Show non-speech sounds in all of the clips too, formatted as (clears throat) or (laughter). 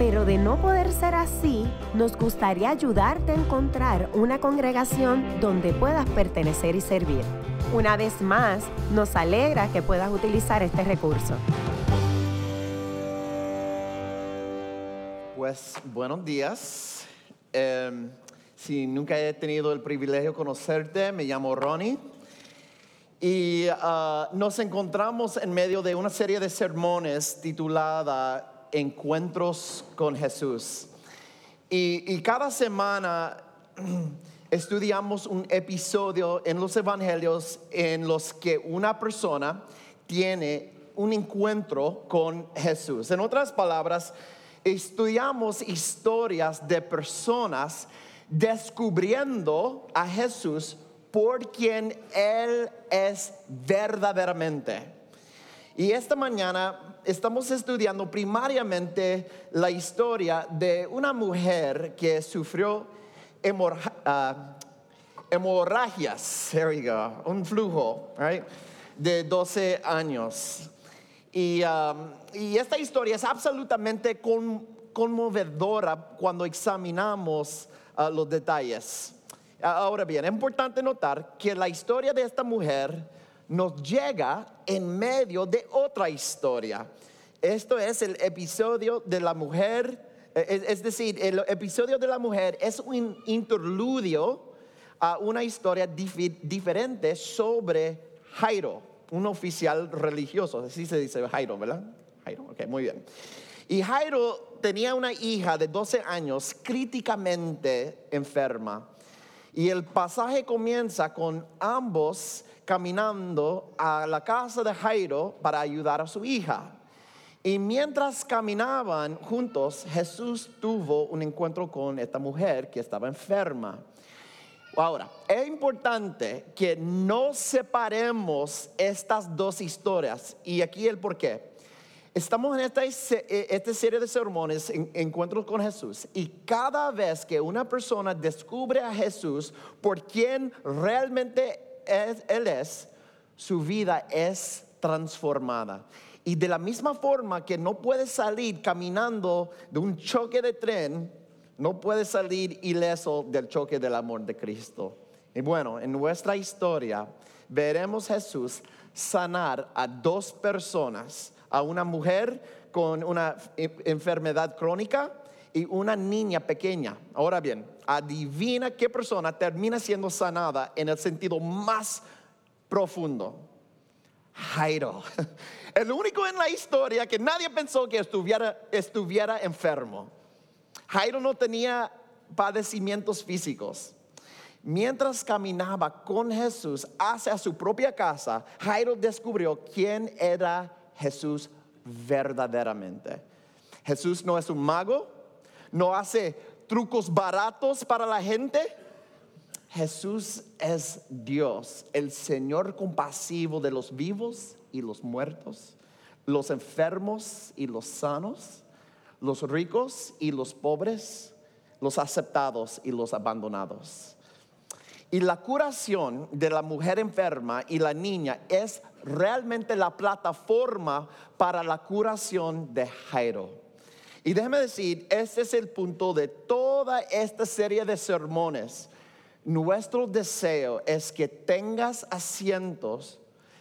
pero de no poder ser así, nos gustaría ayudarte a encontrar una congregación donde puedas pertenecer y servir. Una vez más, nos alegra que puedas utilizar este recurso. Pues buenos días. Em, si nunca he tenido el privilegio de conocerte, me llamo Ronnie. Y ah, nos encontramos en medio de una serie de sermones titulada Encuentros con Jesús. Y, y cada semana (clears throat) estudiamos un episodio en los evangelios en los que una persona tiene un encuentro con Jesús. En otras palabras, estudiamos historias de personas descubriendo a Jesús por quien Él es verdaderamente. Y esta mañana estamos estudiando primariamente la historia de una mujer que sufrió ah, hemorragias, un flujo, de 12 años. Y, um, y esta historia es absolutamente conmovedora cuando examinamos uh, los detalles. Ahora bien, es importante notar que la historia de esta mujer nos llega en medio de otra historia. Esto es el episodio de la mujer, eh, es decir, el episodio de la mujer es un interludio a una historia diferente sobre Jairo un oficial religioso, así se dice Jairo, ¿verdad? Jairo, ok, muy bien. Y Jairo tenía una hija de 12 años críticamente enferma. Y el pasaje comienza con ambos caminando a la casa de Jairo para ayudar a su hija. Y mientras caminaban juntos, Jesús tuvo un encuentro con esta mujer que estaba enferma. Ahora, es importante que no separemos estas dos historias y aquí el por qué. Estamos en esta, eh, esta serie de sermones, en, encuentros con Jesús, y cada vez que una persona descubre a Jesús por quien realmente Él es, su vida es transformada. Y de la misma forma que no puede salir caminando de un choque de tren, no puede salir ileso del choque del amor de Cristo. Y bueno, en nuestra historia veremos Jesús sanar a dos personas, a una mujer con una enfermedad crónica y una niña pequeña. Ahora bien, adivina qué persona termina siendo sanada en el sentido más profundo. Jairo, (laughs) el único en la historia que nadie pensó que estuviera, estuviera enfermo. Jairo no tenía padecimientos físicos. Mientras caminaba con Jesús hacia su propia casa, Jairo descubrió quién era Jesús verdaderamente. Jesús no es un mago, no hace trucos baratos para la gente. Jesús es Dios, el Señor compasivo de los vivos y los muertos, los enfermos y los sanos los ricos y los pobres, los aceptados y los abandonados. Y la curación de la mujer enferma y la niña es realmente la plataforma para la curación de Jairo. Y déjeme decir, este es el punto de toda esta serie de sermones. Nuestro deseo es que tengas asientos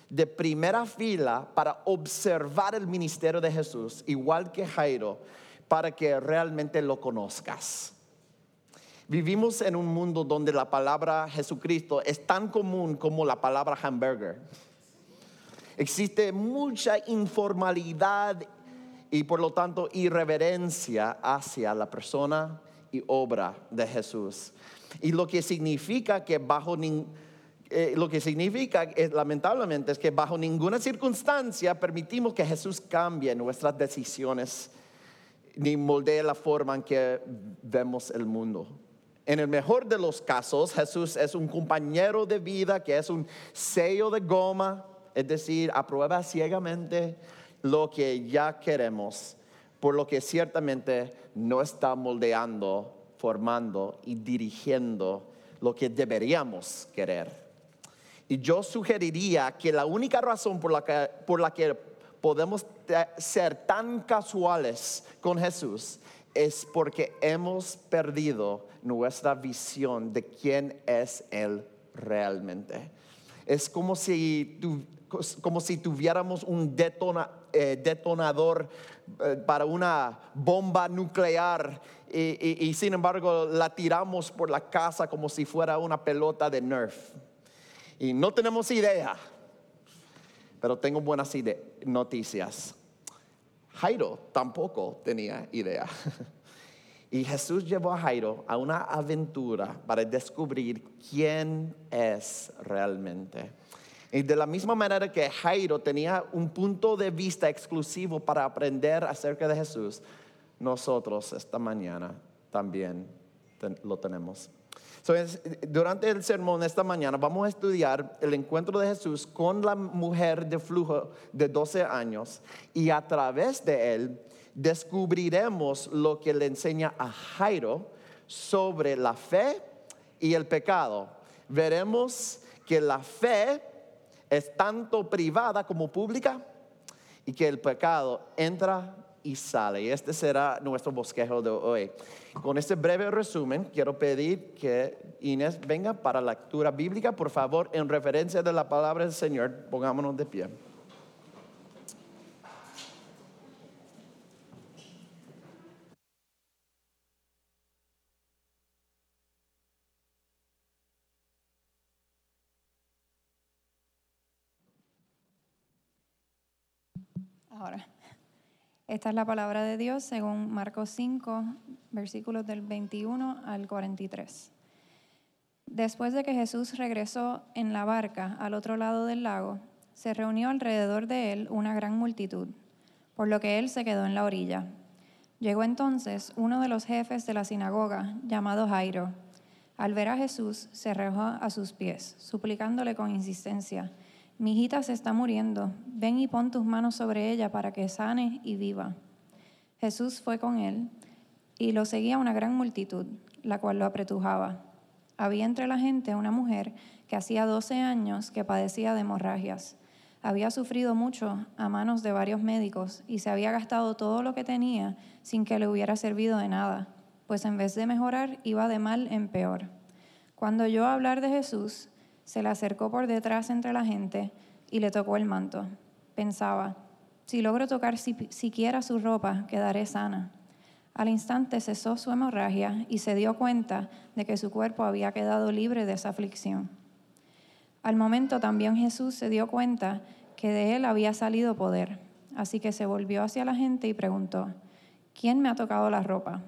de primera fila para observar el ministerio de Jesús, igual que Jairo, para que realmente lo conozcas. Vivimos en un mundo donde la palabra Jesucristo es tan común como la palabra hamburger. Existe mucha informalidad y por lo tanto irreverencia hacia la persona y obra de Jesús. Y lo que significa que bajo eh, lo que significa es, lamentablemente es que bajo ninguna circunstancia permitimos que Jesús cambie nuestras decisiones ni moldea la forma en que vemos el mundo. En el mejor de los casos, Jesús es un compañero de vida que es un sello de goma, es decir, aprueba ciegamente lo que ya queremos, por lo que ciertamente no está moldeando, formando y dirigiendo lo que deberíamos querer. Y yo sugeriría que la única razón por la que, por la que podemos ser tan casuales con Jesús es porque hemos perdido nuestra visión de quién es Él realmente. Es como si, como si tuviéramos un eh, detonador eh, para una bomba nuclear y, sin embargo la tiramos por la casa como si fuera una pelota de Nerf. Y no tenemos idea, pero tengo buenas noticias. Jairo tampoco tenía idea. (laughs) Y Jesús llevó a Jairo a una aventura para descubrir quién es realmente. Y de la misma manera que Jairo tenía un punto de vista exclusivo para aprender acerca de Jesús, nosotros esta mañana también lo tenemos. durante el sermón esta mañana vamos a estudiar el encuentro de Jesús con la mujer de flujo de 12 años y a través de él descubriremos lo que le enseña a Jairo sobre la fe y el pecado. Veremos que la fe es tanto privada como pública y que el pecado entra y sale. Y este será nuestro bosquejo de hoy. Con este breve resumen, quiero pedir que Inés venga para la lectura bíblica, por favor, en referencia de la palabra del Señor. Pongámonos de pie. Ahora, esta es la palabra de Dios según Marcos 5, versículos del 21 al 43. Después de que Jesús regresó en la barca al otro lado del lago, se reunió alrededor de él una gran multitud, por lo que él se quedó en la orilla. Llegó entonces uno de los jefes de la sinagoga, llamado Jairo. Al ver a Jesús, se arrojó a sus pies, suplicándole con insistencia, mi hijita se está muriendo, ven y pon tus manos sobre ella para que sane y viva. Jesús fue con él y lo seguía una gran multitud, la cual lo apretujaba. Había entre la gente una mujer que hacía 12 años que padecía de hemorragias. Había sufrido mucho a manos de varios médicos y se había gastado todo lo que tenía sin que le hubiera servido de nada, pues en vez de mejorar iba de mal en peor. Cuando oyó hablar de Jesús, se le acercó por detrás entre la gente y le tocó el manto. Pensaba, si logro tocar siquiera su ropa, quedaré sana. Al instante cesó su hemorragia y se dio cuenta de que su cuerpo había quedado libre de esa aflicción. Al momento también Jesús se dio cuenta que de él había salido poder, así que se volvió hacia la gente y preguntó, ¿quién me ha tocado la ropa?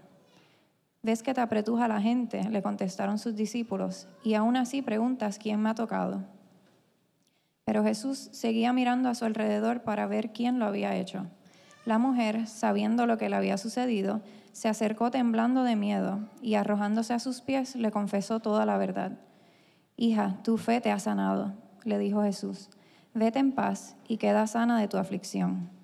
¿Ves que te apretuja la gente? Le contestaron sus discípulos, y aún así preguntas quién me ha tocado. Pero Jesús seguía mirando a su alrededor para ver quién lo había hecho. La mujer, sabiendo lo que le había sucedido, se acercó temblando de miedo y arrojándose a sus pies le confesó toda la verdad. Hija, tu fe te ha sanado, le dijo Jesús. Vete en paz y queda sana de tu aflicción.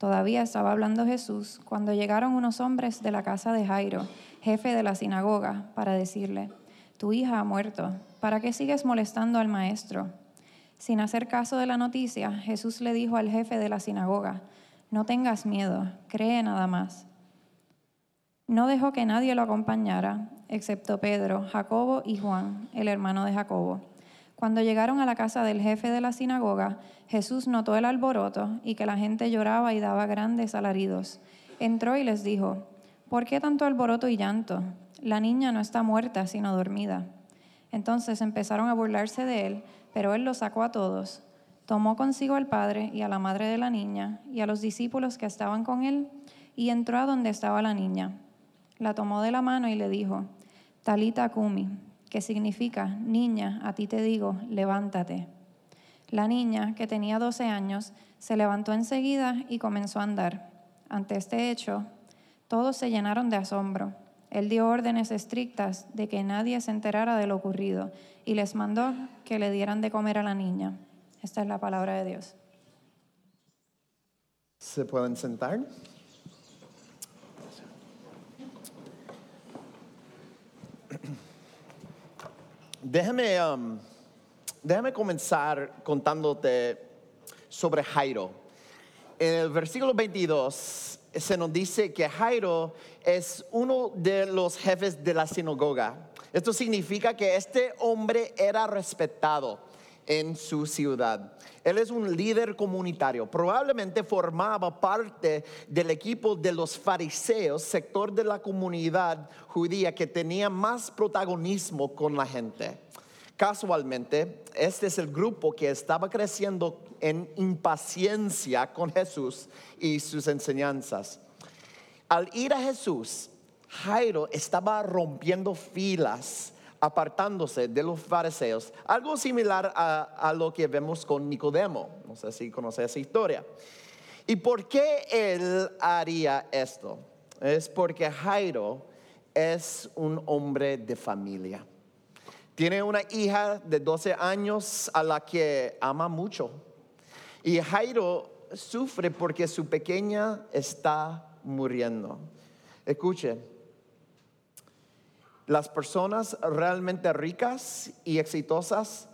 Todavía estaba hablando Jesús cuando llegaron unos hombres de la casa de Jairo, jefe de la sinagoga, para decirle, tu hija ha muerto, ¿para qué sigues molestando al maestro? Sin hacer caso de la noticia, Jesús le dijo al jefe de la sinagoga, no tengas miedo, cree nada más. No dejó que nadie lo acompañara, excepto Pedro, Jacobo y Juan, el hermano de Jacobo. Cuando llegaron a la casa del jefe de la sinagoga, Jesús notó el alboroto y que la gente lloraba y daba grandes alaridos. Entró y les dijo, ¿por qué tanto alboroto y llanto? La niña no está muerta, sino dormida. Entonces empezaron a burlarse de él, pero él los sacó a todos. Tomó consigo al padre y a la madre de la niña y a los discípulos que estaban con él y entró a donde estaba la niña. La tomó de la mano y le dijo, Talita Kumi, que significa, niña, a ti te digo, levántate. La niña, que tenía 12 años, se levantó enseguida y comenzó a andar. Ante este hecho, todos se llenaron de asombro. Él dio órdenes estrictas de que nadie se enterara de lo ocurrido y les mandó que le dieran de comer a la niña. Esta es la palabra de Dios. ¿Se pueden sentar? Déjame, um, déjame comenzar contándote sobre Jairo. En el versículo 22 se nos dice que Jairo es uno de los jefes de la sinagoga. Esto significa que este hombre era respetado en su ciudad. Él es un líder comunitario. Probablemente formaba parte del equipo de los fariseos, sector de la comunidad judía que tenía más protagonismo con la gente. Casualmente, este es el grupo que estaba creciendo en impaciencia con Jesús y sus enseñanzas. Al ir a Jesús, Jairo estaba rompiendo filas, apartándose de los fariseos, algo similar a, lo que vemos con Nicodemo. No sé si conoce esa historia. ¿Y por qué él haría esto? Es porque Jairo es un hombre de familia. Tiene una hija de 12 años a la que ama mucho. Y Jairo sufre porque su pequeña está muriendo. Escuche, las personas realmente ricas y exitosas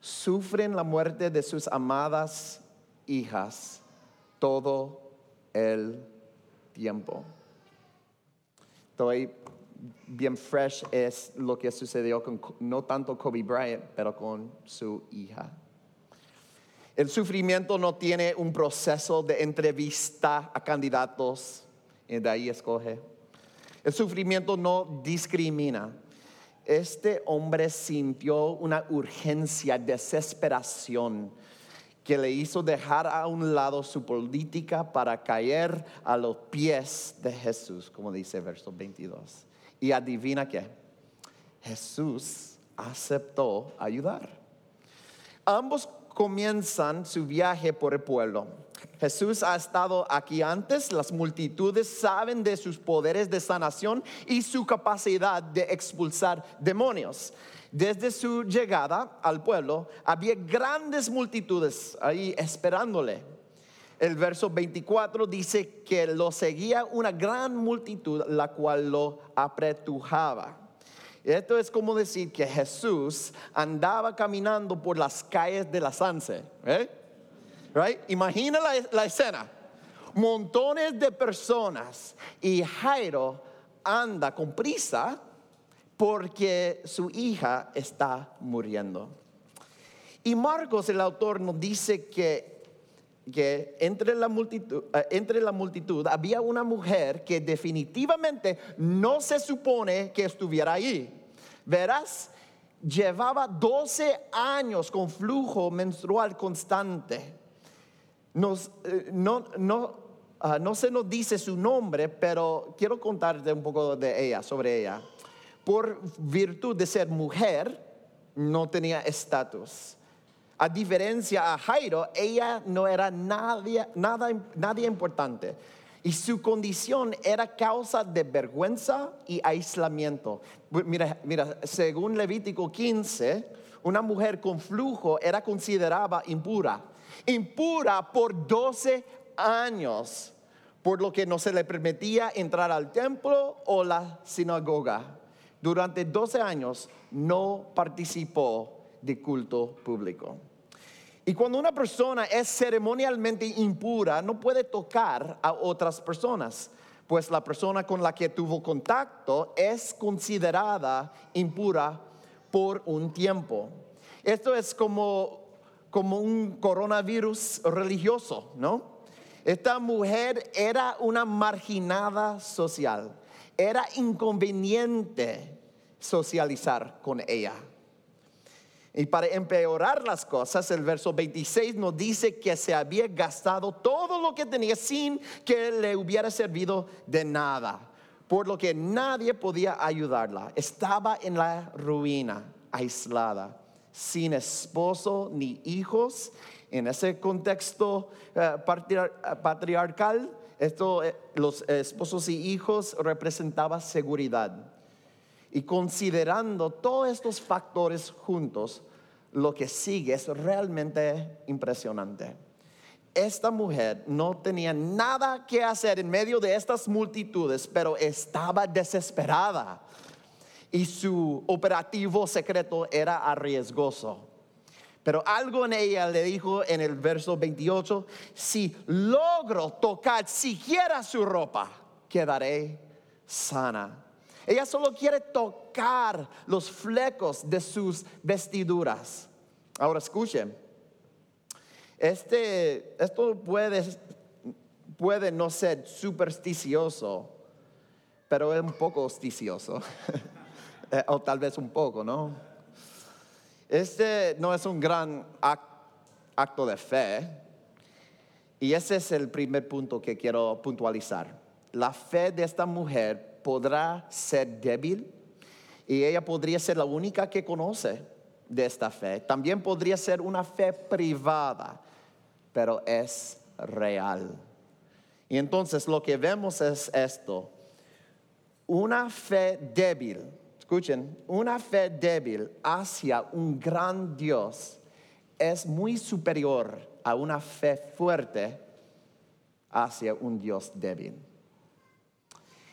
sufren la muerte de sus amadas hijas todo el tiempo. Estoy bien fresh es lo que sucedió con no tanto Kobe Bryant, pero con su hija. El sufrimiento no tiene un proceso de entrevista a candidatos y de ahí escoge. El sufrimiento no discrimina. Este hombre sintió una urgencia, desesperación que le hizo dejar a un lado su política para caer a los pies de Jesús, como dice verso 22. Y adivina qué, Jesús aceptó ayudar. Ambos comienzan su viaje por el pueblo. Jesús ha estado aquí antes, las multitudes saben de sus poderes de sanación y su capacidad de expulsar demonios. Desde su llegada al pueblo había grandes multitudes ahí esperándole el verso 24 dice que lo seguía una gran multitud, la cual lo apretujaba. Esto es como decir que Jesús andaba caminando por las calles de la Sanse. ¿eh? Right? Imagina la, la escena. Montones de personas y Jairo anda con prisa porque su hija está muriendo. Y Marcos, el autor, nos dice que que entre la, multitud, eh, entre la multitud había una mujer que definitivamente no se supone que estuviera ahí. Verás, llevaba 12 años con flujo menstrual constante. Nos, eh, no, no, ah, no se nos dice su nombre, pero quiero contarte un poco de ella, sobre ella. Por virtud de ser mujer, no tenía estatus. A diferencia a Jairo, ella no era nadie, nada, nadie importante. Y su condición era causa de vergüenza y aislamiento. Mira, mira, según Levítico 15, una mujer con flujo era considerada impura. Impura por 12 años, por lo que no se le permitía entrar al templo o la sinagoga. Durante 12 años no participó de culto público. Y cuando una persona es ceremonialmente impura, no puede tocar a otras personas, pues la persona con la que tuvo contacto es considerada impura por un tiempo. Esto es como, como un coronavirus religioso, ¿no? Esta mujer era una marginada social, era inconveniente socializar con ella. Y para empeorar las cosas, el verso 26 nos dice que se había gastado todo lo que tenía sin que le hubiera servido de nada, por lo que nadie podía ayudarla. Estaba en la ruina, aislada, sin esposo ni hijos. En ese contexto eh, patriarcal, esto, eh, los esposos y hijos representaba seguridad. Y considerando todos estos factores juntos, lo que sigue es realmente impresionante. Esta mujer no tenía nada que hacer en medio de estas multitudes, pero estaba desesperada. Y su operativo secreto era arriesgoso. Pero algo en ella le dijo en el verso 28, si logro tocar siquiera su ropa, quedaré sana. Ella solo quiere tocar los flecos de sus vestiduras. Ahora escuchen, este, esto puede, puede no ser supersticioso, pero es un poco hosticioso, (laughs) eh, o tal vez un poco, ¿no? Este no es un gran acto de fe. Y ese es el primer punto que quiero puntualizar. La fe de esta mujer podrá ser débil y ella podría ser la única que conoce de esta fe. También podría ser una fe privada, pero es real. Y entonces lo que vemos es esto. Una fe débil Escuchen, una fe débil hacia un gran Dios es muy superior a una fe fuerte hacia un Dios débil.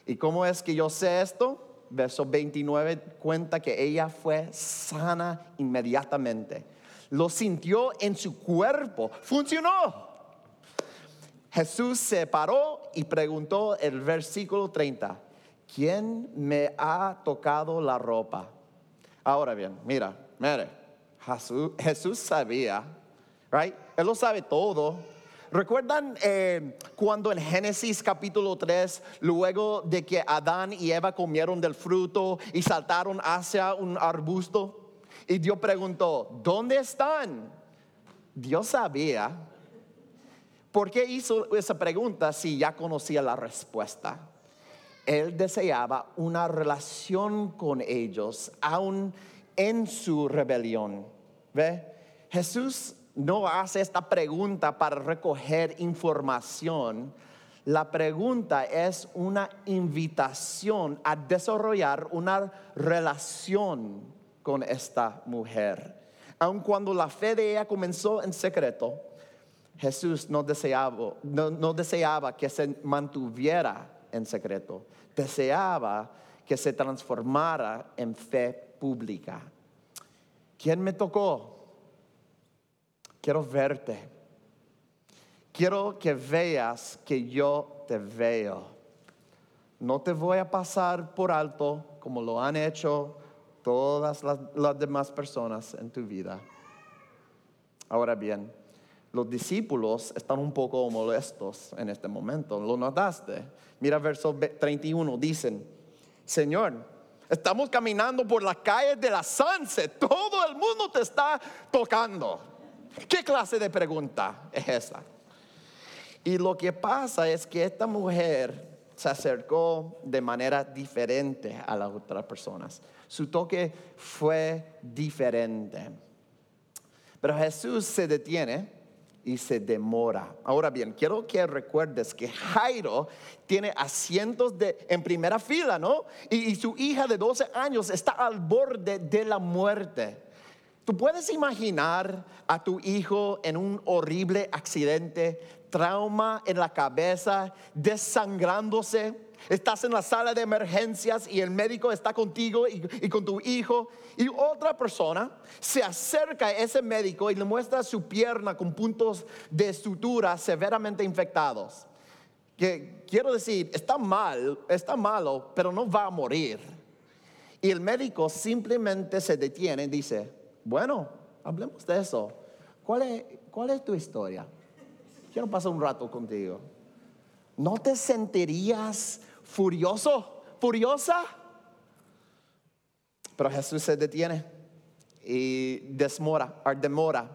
¿Y cómo es que yo sé esto? Verso 29 cuenta que ella fue sana inmediatamente. Lo sintió en su cuerpo. Funcionó. Jesús se paró y preguntó el versículo 30. ¿quién me ha tocado la ropa? Ahora bien, mira, mire, Jesús, sabía, right? Él lo sabe todo. ¿Recuerdan eh, cuando en Génesis capítulo 3, luego de que Adán y Eva comieron del fruto y saltaron hacia un arbusto? Y Dios preguntó, ¿dónde están? Dios sabía. ¿Por qué hizo esa pregunta si ya conocía la respuesta? Él deseaba una relación con ellos, aún en su rebelión. ¿Ve? Jesús no hace esta pregunta para recoger información. La pregunta es una invitación a desarrollar una relación con esta mujer. Aun cuando la fe de ella comenzó en secreto, Jesús no deseaba, no deseaba que se mantuviera en secreto. Deseaba que se transformara en fe pública. ¿Quién me tocó? Quiero verte. Quiero que veas que yo te veo. No te voy a pasar por alto como lo han hecho todas las, demás personas en tu vida. Ahora bien, los discípulos están un poco molestos en este momento. ¿Lo notaste? Mira verso 31, dicen, Señor, estamos caminando por las calles de la Sunset, todo el mundo te está tocando. ¿Qué clase de pregunta es esa? Y lo que pasa es que esta mujer se acercó de manera diferente a las otras personas. Su toque fue diferente. Pero Jesús se detiene y se demora. Ahora bien, quiero que recuerdes que Jairo tiene asientos de, en primera fila, ¿no? Y, y su hija de 12 años está al borde de la muerte. ¿Tú puedes imaginar a tu hijo en un horrible accidente, trauma en la cabeza, desangrándose? Estás en la sala de emergencias y el médico está contigo y, con tu hijo. Y otra persona se acerca a ese médico y le muestra su pierna con puntos de sutura severamente infectados. Que quiero decir, está mal, está malo, pero no va a morir. Y el médico simplemente se detiene y dice, bueno, hablemos de eso. ¿Cuál es, tu historia? Quiero pasar un rato contigo. ¿No te sentirías furioso, furiosa. Pero Jesús se detiene y desmora, demora.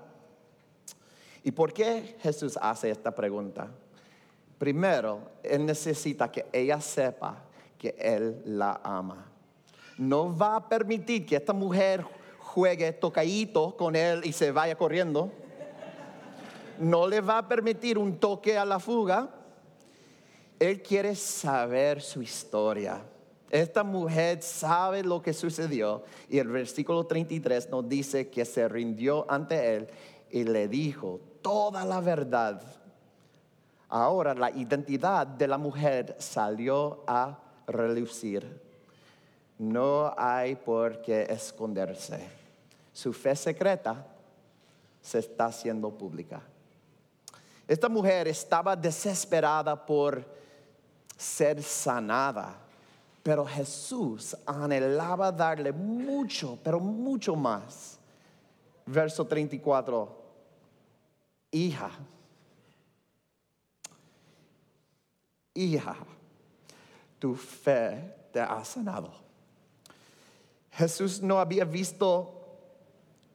¿Y por qué Jesús hace esta pregunta? Primero, Él necesita que ella sepa que Él la ama. No va a permitir que esta mujer juegue tocadito con Él y se vaya corriendo. No le va a permitir un toque a la fuga Él quiere saber su historia. Esta mujer sabe lo que sucedió y el versículo 33 nos dice que se rindió ante él y le dijo toda la verdad. Ahora la identidad de la mujer salió a relucir. No hay por qué esconderse. Su fe secreta se está haciendo pública. Esta mujer estaba desesperada por ser sanada pero Jesús anhelaba darle mucho, pero mucho más. Verso 34. Hija. Hija, tu fe te ha sanado. Jesús no había visto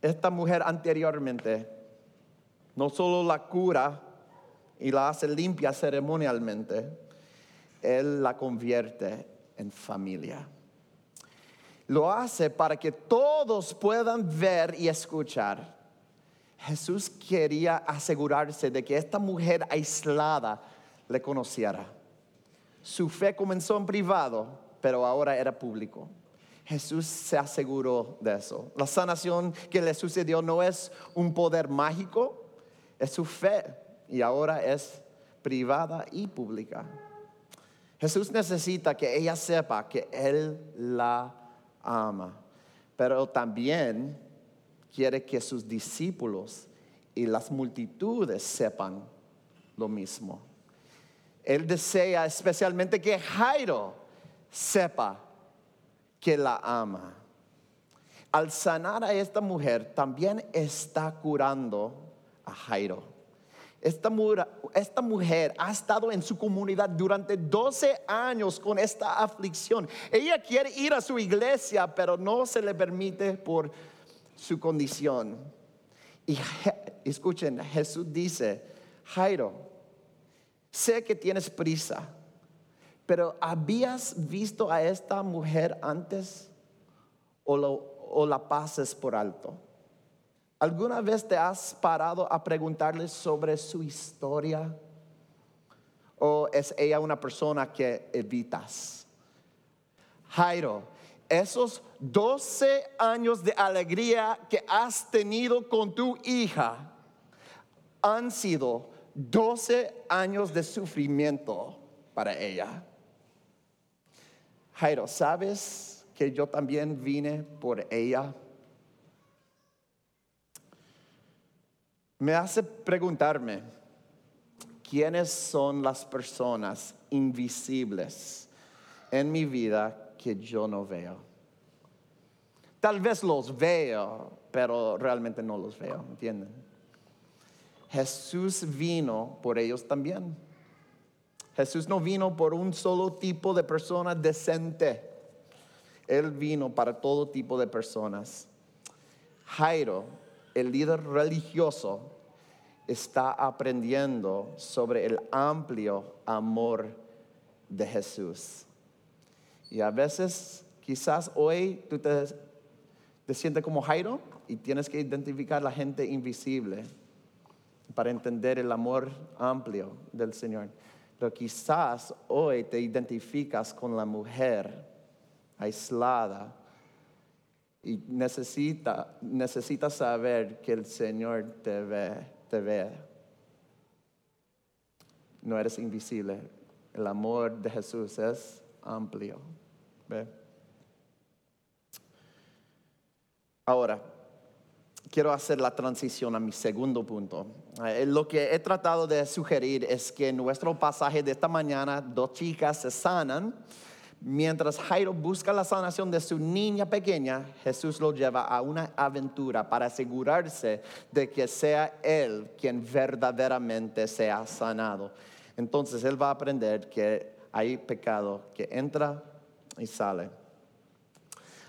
esta mujer anteriormente. No solo la cura y la hace limpia ceremonialmente, Él la convierte en familia. Lo hace para que todos puedan ver y escuchar. Jesús quería asegurarse de que esta mujer aislada le conociera. Su fe comenzó en privado, pero ahora era público. Jesús se aseguró de eso. La sanación que le sucedió no es un poder mágico, es su fe y ahora es privada y pública. Jesús necesita que ella sepa que Él la ama, pero también quiere que sus discípulos y las multitudes sepan lo mismo. Él desea especialmente que Jairo sepa que la ama. Al sanar a esta mujer, también está curando a Jairo. Esta, mujer ha estado en su comunidad durante 12 años con esta aflicción. Ella quiere ir a su iglesia, pero no se le permite por su condición. Y escuchen, Jesús dice, Jairo, sé que tienes prisa, pero ¿habías visto a esta mujer antes o, la pases por alto? ¿Alguna vez te has parado a preguntarle sobre su historia? ¿O es ella una persona que evitas? Jairo, esos 12 años de alegría que has tenido con tu hija han sido 12 años de sufrimiento para ella. Jairo, ¿sabes que yo también vine por ella? me hace preguntarme, ¿quiénes son las personas invisibles en mi vida que yo no veo? Tal vez los veo, pero realmente no los veo, ¿entienden? Jesús vino por ellos también. Jesús no vino por un solo tipo de persona decente. Él vino para todo tipo de personas. Jairo, el líder religioso, está aprendiendo sobre el amplio amor de Jesús. Y a veces, quizás hoy tú te, sientes como Jairo y tienes que identificar la gente invisible para entender el amor amplio del Señor. Pero quizás hoy te identificas con la mujer aislada y necesita, necesitas saber que el Señor te ve te ve. No eres invisible. El amor de Jesús es amplio. Ahora, quiero hacer la transición a mi segundo punto. Eh, lo que he tratado de sugerir es que en nuestro pasaje de esta mañana dos chicas se sanan Mientras Jairo busca la sanación de su niña pequeña, Jesús lo lleva a una aventura para asegurarse de que sea Él quien verdaderamente sea sanado. Entonces Él va a aprender que hay pecado que entra y sale.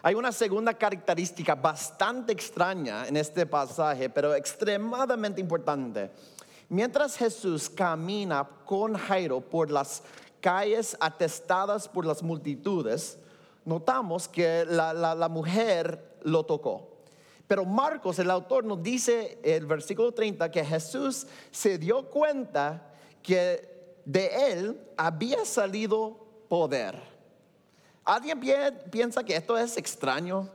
Hay una segunda característica bastante extraña en este pasaje, pero extremadamente importante. Mientras Jesús camina con Jairo por las calles atestadas por las multitudes, notamos que la, mujer lo tocó. Pero Marcos, el autor, nos dice el versículo 30 que Jesús se dio cuenta que de él había salido poder. ¿Alguien pi- piensa que esto es extraño?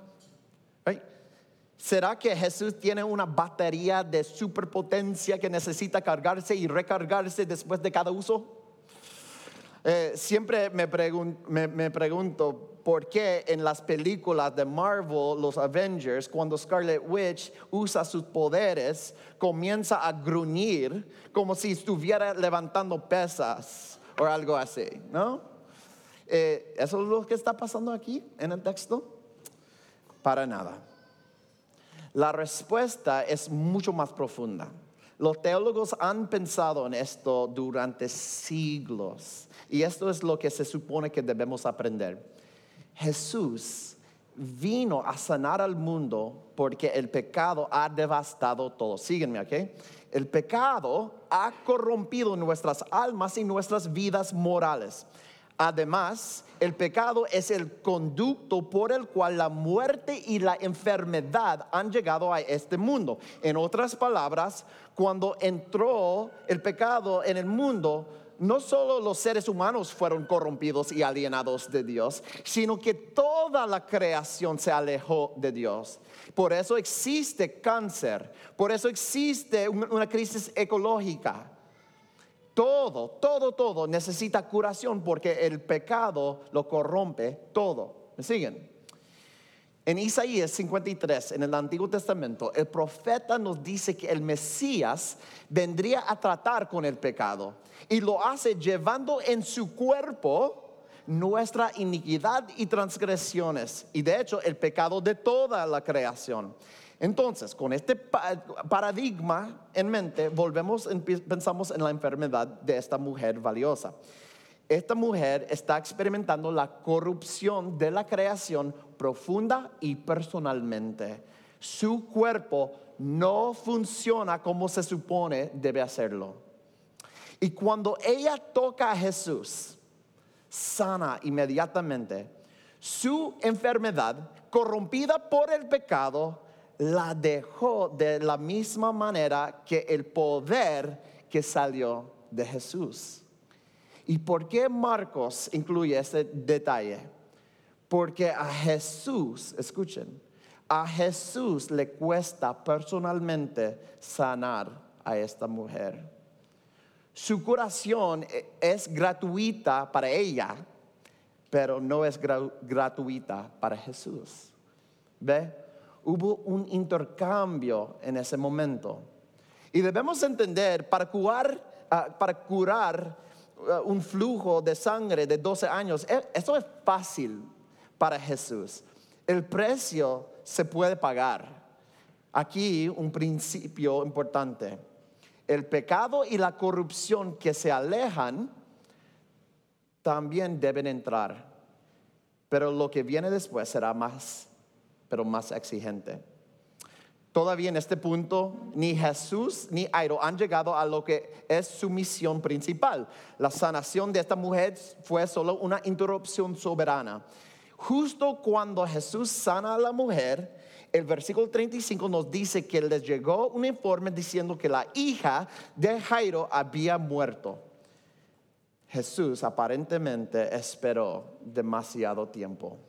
¿Será que Jesús tiene una batería de superpotencia que necesita cargarse y recargarse después de cada uso? Eh, siempre me, pregun- me pregunto por qué en las películas de Marvel, los Avengers, cuando Scarlet Witch usa sus poderes, comienza a gruñir como si estuviera levantando pesas o algo así, ¿no? Eh, ¿Eso es lo que está pasando aquí en el texto? Para nada. La respuesta es mucho más profunda. Los teólogos han pensado en esto durante siglos y esto es lo que se supone que debemos aprender. Jesús vino a sanar al mundo porque el pecado ha devastado todo. Síguenme, ¿ok? El pecado ha corrompido nuestras almas y nuestras vidas morales. Además, el pecado es el conducto por el cual la muerte y la enfermedad han llegado a este mundo. En otras palabras, cuando entró el pecado en el mundo, no solo los seres humanos fueron corrompidos y alienados de Dios, sino que toda la creación se alejó de Dios. Por eso existe cáncer, por eso existe un- una crisis ecológica. Todo, todo, todo necesita curación porque el pecado lo corrompe todo. ¿Me siguen? En Isaías 53, en el Antiguo Testamento, el profeta nos dice que el Mesías vendría a tratar con el pecado y lo hace llevando en su cuerpo nuestra iniquidad y transgresiones y de hecho el pecado de toda la creación. Entonces, con este pa- paradigma en mente, volvemos, en- pensamos en la enfermedad de esta mujer valiosa. Esta mujer está experimentando la corrupción de la creación profunda y personalmente. Su cuerpo no funciona como se supone debe hacerlo. Y cuando ella toca a Jesús, sana inmediatamente. Su enfermedad, corrompida por el pecado, la dejó de la misma manera que el poder que salió de Jesús. ¿Y por qué Marcos incluye ese detalle? Porque a Jesús, escuchen, a Jesús le cuesta personalmente sanar a esta mujer. Su curación e- es gratuita para ella, pero no es gra- gratuita para Jesús. ¿Ve? Hubo un intercambio en ese momento. Y debemos entender, para curar, ah, para curar ah, un flujo de sangre de 12 años, e- eso es fácil para Jesús. El precio se puede pagar. Aquí un principio importante. El pecado y la corrupción que se alejan también deben entrar. Pero lo que viene después será más, pero más exigente. Todavía en este punto, ni Jesús ni Airo han llegado a lo que es su misión principal. La sanación de esta mujer fue solo una interrupción soberana. Justo cuando Jesús sana a la mujer, el versículo 35 nos dice que les llegó un informe diciendo que la hija de Jairo había muerto. Jesús aparentemente esperó demasiado tiempo.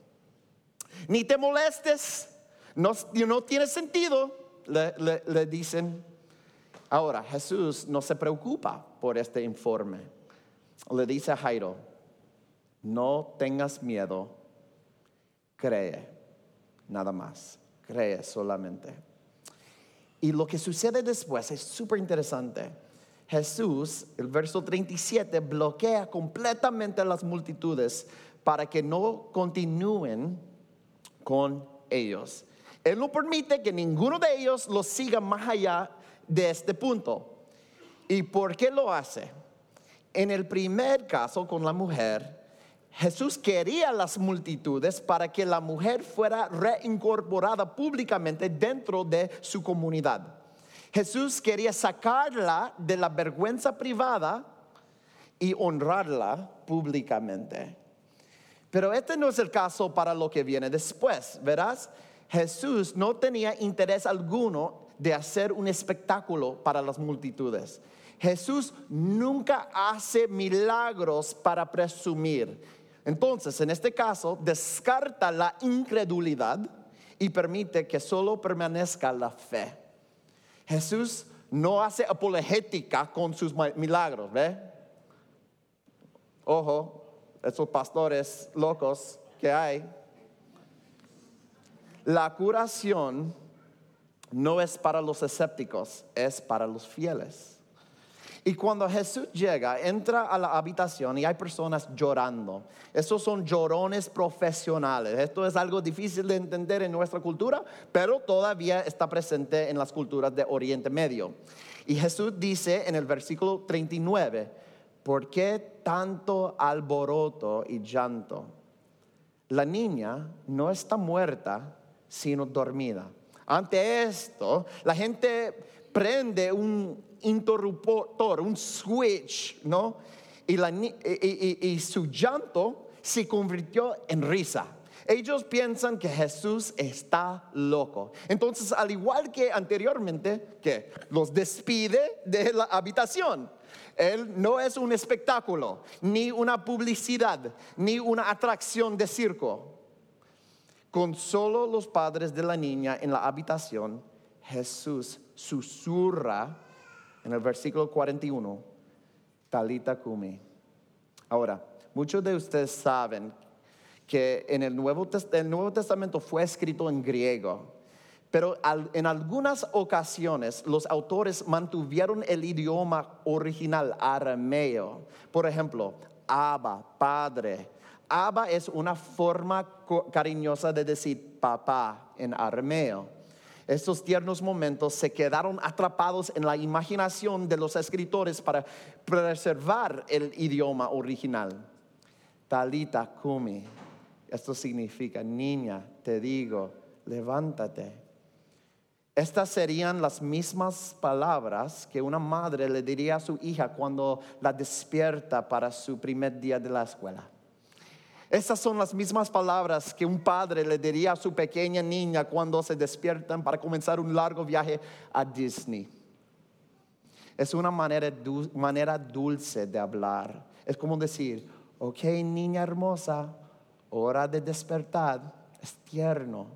Ni te molestes, no, tiene sentido, le, le- le dicen. Ahora, Jesús no se preocupa por este informe. Le dice a Jairo, no tengas miedo, cree, nada más, cree solamente. Y lo que sucede después es súper interesante. Jesús, el verso 37, bloquea completamente a las multitudes para que no continúen con ellos. Él no permite que ninguno de ellos los siga más allá de este punto. ¿Y por qué lo hace? En el primer caso con la mujer, Jesús quería las multitudes para que la mujer fuera reincorporada públicamente dentro de su comunidad. Jesús quería sacarla de la vergüenza privada y honrarla públicamente. Pero este no es el caso para lo que viene después, verás. Jesús no tenía interés alguno de hacer un espectáculo para las multitudes. Jesús nunca hace milagros para presumir. Entonces, en este caso, descarta la incredulidad y permite que solo permanezca la fe. Jesús no hace apologética con sus milagros, ¿ve? Ojo, esos pastores locos que hay. La curación no es para los escépticos, es para los fieles. Y cuando Jesús llega, entra a la habitación y hay personas llorando. Esos son llorones profesionales. Esto es algo difícil de entender en nuestra cultura, pero todavía está presente en las culturas de Oriente Medio. Y Jesús dice en el versículo 39, ¿por qué tanto alboroto y llanto? La niña no está muerta, sino dormida. Ante esto, la gente prende un interruptor, un switch, ¿no? Y, su llanto se convirtió en risa. Ellos piensan que Jesús está loco. Entonces, al igual que anteriormente, que los despide de la habitación. Él no es un espectáculo, ni una publicidad, ni una atracción de circo. Con solo los padres de la niña en la habitación, Jesús susurra en el versículo 41, Talita Kumi. Ahora, muchos de ustedes saben que en el Nuevo, Testamento fue escrito en griego, pero en algunas ocasiones los autores mantuvieron el idioma original arameo. Por ejemplo, Abba, Padre. Abba es una forma cariñosa de decir papá en arameo. Estos tiernos momentos se quedaron atrapados en la imaginación de los escritores para preservar el idioma original. Talita kumi. Esto significa, niña, te digo, levántate. Estas serían las mismas palabras que una madre le diría a su hija cuando la despierta para su primer día de la escuela. Esas son las mismas palabras que un padre le diría a su pequeña niña cuando se despiertan para comenzar un largo viaje a Disney. Es una manera, manera dulce de hablar. Es como decir, ok niña hermosa, hora de despertar. Es tierno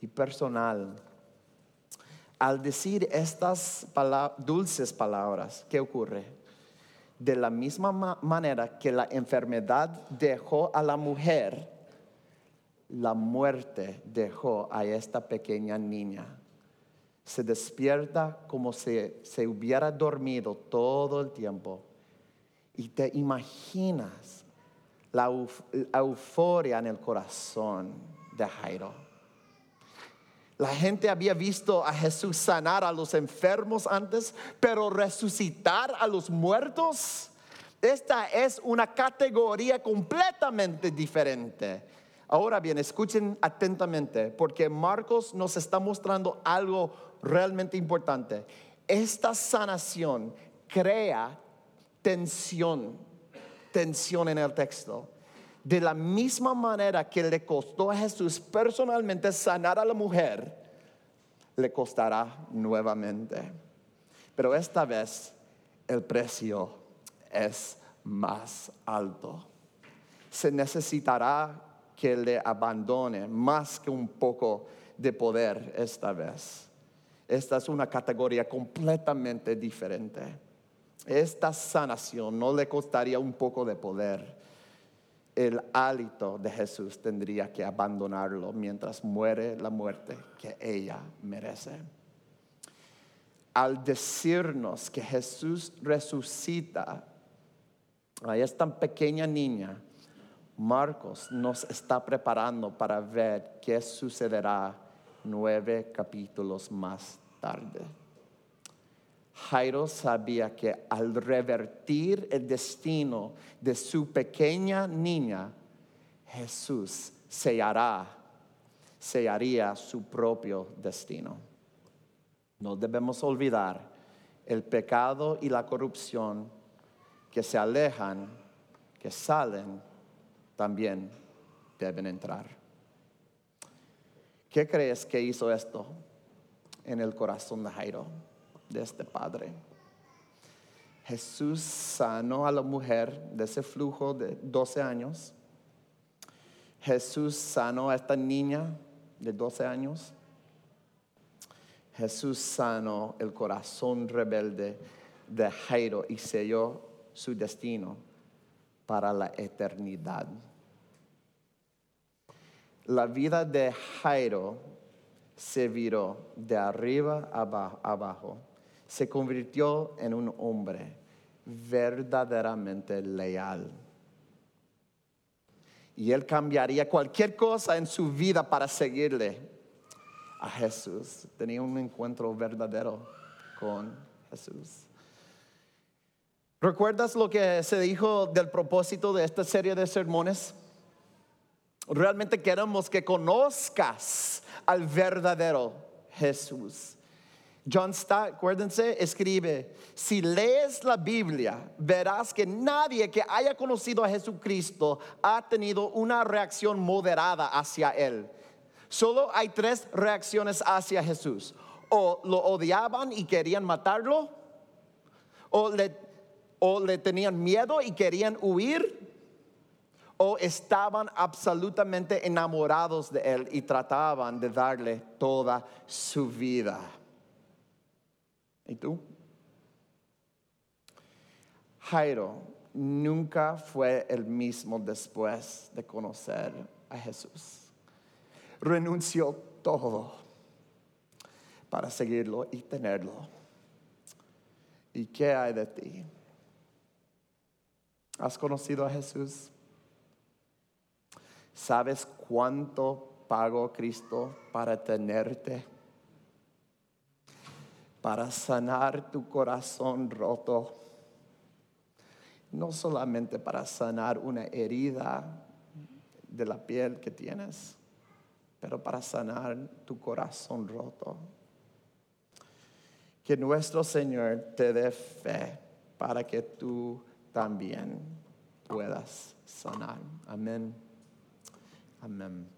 y personal. Al decir estas dulces palabras, ¿qué ocurre? de la misma manera que la enfermedad dejó a la mujer, la muerte dejó a esta pequeña niña. Se despierta como si se hubiera dormido todo el tiempo. Y te imaginas la euforia en el corazón de Jairo la gente había visto a Jesús sanar a los enfermos antes, pero resucitar a los muertos, esta es una categoría completamente diferente. Ahora bien, escuchen atentamente, porque Marcos nos está mostrando algo realmente importante. Esta sanación crea tensión, tensión en el texto. De la misma manera que le costó a Jesús personalmente sanar a la mujer, le costará nuevamente. Pero esta vez el precio es más alto. Se necesitará que le abandone más que un poco de poder esta vez. Esta es una categoría completamente diferente. Esta sanación no le costaría un poco de poder el hálito de Jesús tendría que abandonarlo mientras muere la muerte que ella merece. Al decirnos que Jesús resucita a esta pequeña niña, Marcos nos está preparando para ver qué sucederá nueve capítulos más tarde. Jairo sabía que al revertir el destino de su pequeña niña, Jesús sellará, sellaría su propio destino. No debemos olvidar el pecado y la corrupción que se alejan, que salen, también deben entrar. ¿Qué crees que hizo esto en el corazón de Jairo? De este padre. Jesús sanó a la mujer de ese flujo de 12 años. Jesús sanó a esta niña de 12 años. Jesús sanó el corazón rebelde de Jairo y selló su destino para la eternidad. La vida de Jairo se viró de arriba abajo. Se convirtió en un hombre verdaderamente leal. Y él cambiaría cualquier cosa en su vida para seguirle a Jesús. Tenía un encuentro verdadero con Jesús. ¿Recuerdas lo que se dijo del propósito de esta serie de sermones? Realmente queremos que conozcas al verdadero Jesús. John Stott, acuérdense, escribe, si lees la Biblia, verás que nadie que haya conocido a Jesucristo ha tenido una reacción moderada hacia Él. Solo hay tres reacciones hacia Jesús. O lo odiaban y querían matarlo, o le, o le tenían miedo y querían huir, o estaban absolutamente enamorados de Él y trataban de darle toda su vida. ¿Y tú? Jairo nunca fue el mismo después de conocer a Jesús. Renunció todo para seguirlo y tenerlo. ¿Y qué hay de ti? ¿Has conocido a Jesús? ¿Sabes cuánto pagó Cristo para tenerte? Para sanar tu corazón roto. No solamente para sanar una herida de la piel que tienes, pero para sanar tu corazón roto. Que nuestro Señor te dé fe para que tú también puedas sanar. Amén. Amén.